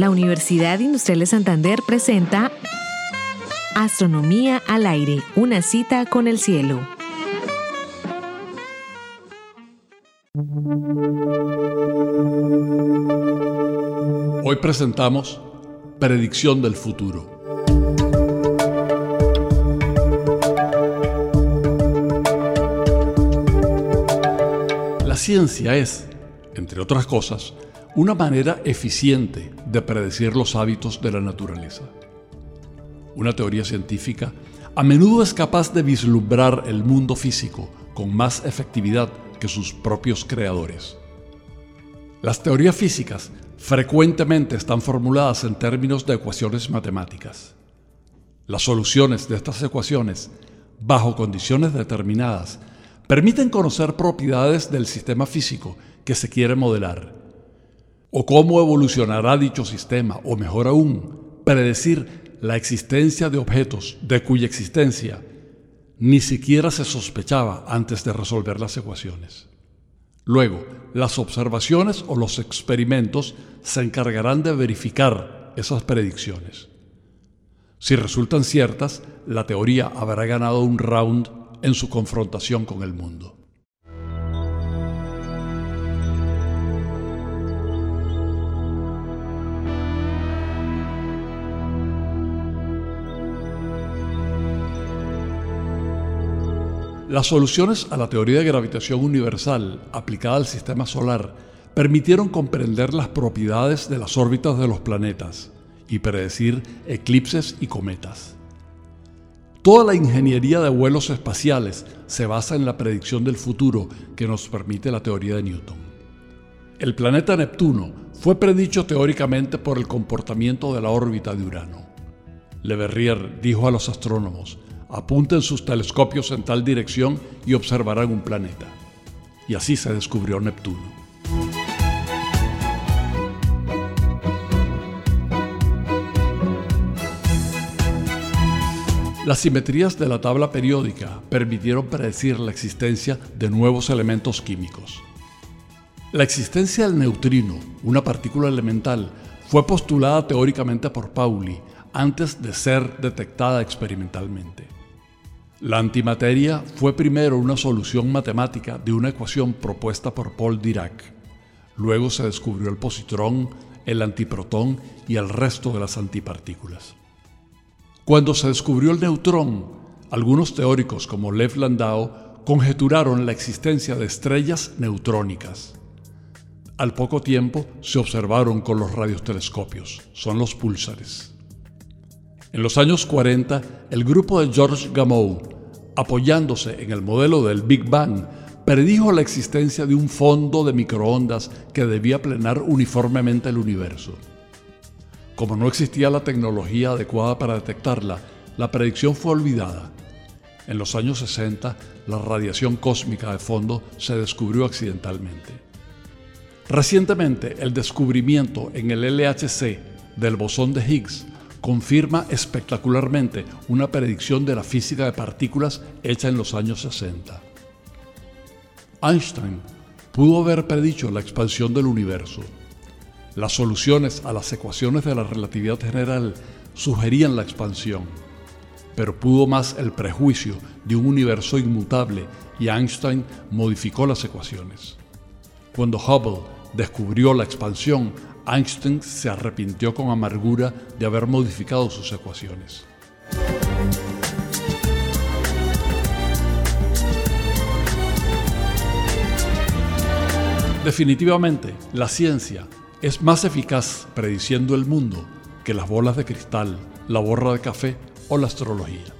La Universidad Industrial de Santander presenta Astronomía al aire, una cita con el cielo. Hoy presentamos Predicción del futuro. La ciencia es, entre otras cosas, una manera eficiente de predecir los hábitos de la naturaleza. Una teoría científica a menudo es capaz de vislumbrar el mundo físico con más efectividad que sus propios creadores. Las teorías físicas frecuentemente están formuladas en términos de ecuaciones matemáticas. Las soluciones de estas ecuaciones, bajo condiciones determinadas, permiten conocer propiedades del sistema físico que se quiere modelar, o cómo evolucionará dicho sistema, o mejor aún, predecir la existencia de objetos de cuya existencia ni siquiera se sospechaba antes de resolver las ecuaciones. Luego, las observaciones o los experimentos se encargarán de verificar esas predicciones. Si resultan ciertas, la teoría habrá ganado un round en su confrontación con el mundo. Las soluciones a la teoría de gravitación universal aplicada al sistema solar permitieron comprender las propiedades de las órbitas de los planetas y predecir eclipses y cometas. Toda la ingeniería de vuelos espaciales se basa en la predicción del futuro que nos permite la teoría de Newton. El planeta Neptuno fue predicho teóricamente por el comportamiento de la órbita de Urano. Le Verrier dijo a los astrónomos, apunten sus telescopios en tal dirección y observarán un planeta. Y así se descubrió Neptuno. Las simetrías de la tabla periódica permitieron predecir la existencia de nuevos elementos químicos. La existencia del neutrino, una partícula elemental, fue postulada teóricamente por Pauli antes de ser detectada experimentalmente. La antimateria fue primero una solución matemática de una ecuación propuesta por Paul Dirac. Luego se descubrió el positrón, el antiprotón y el resto de las antipartículas. Cuando se descubrió el neutrón, algunos teóricos como Lev Landau conjeturaron la existencia de estrellas neutrónicas. Al poco tiempo se observaron con los radiotelescopios, son los púlsares. En los años 40, el grupo de George Gamow, apoyándose en el modelo del Big Bang, predijo la existencia de un fondo de microondas que debía plenar uniformemente el universo. Como no existía la tecnología adecuada para detectarla, la predicción fue olvidada. En los años 60, la radiación cósmica de fondo se descubrió accidentalmente. Recientemente, el descubrimiento en el LHC del bosón de Higgs confirma espectacularmente una predicción de la física de partículas hecha en los años 60. Einstein pudo haber predicho la expansión del universo, las soluciones a las ecuaciones de la relatividad general sugerían la expansión, pero pudo más el prejuicio de un universo inmutable y Einstein modificó las ecuaciones. Cuando Hubble descubrió la expansión, Einstein se arrepintió con amargura de haber modificado sus ecuaciones. Definitivamente, la ciencia es más eficaz prediciendo el mundo que las bolas de cristal, la borra de café o la astrología.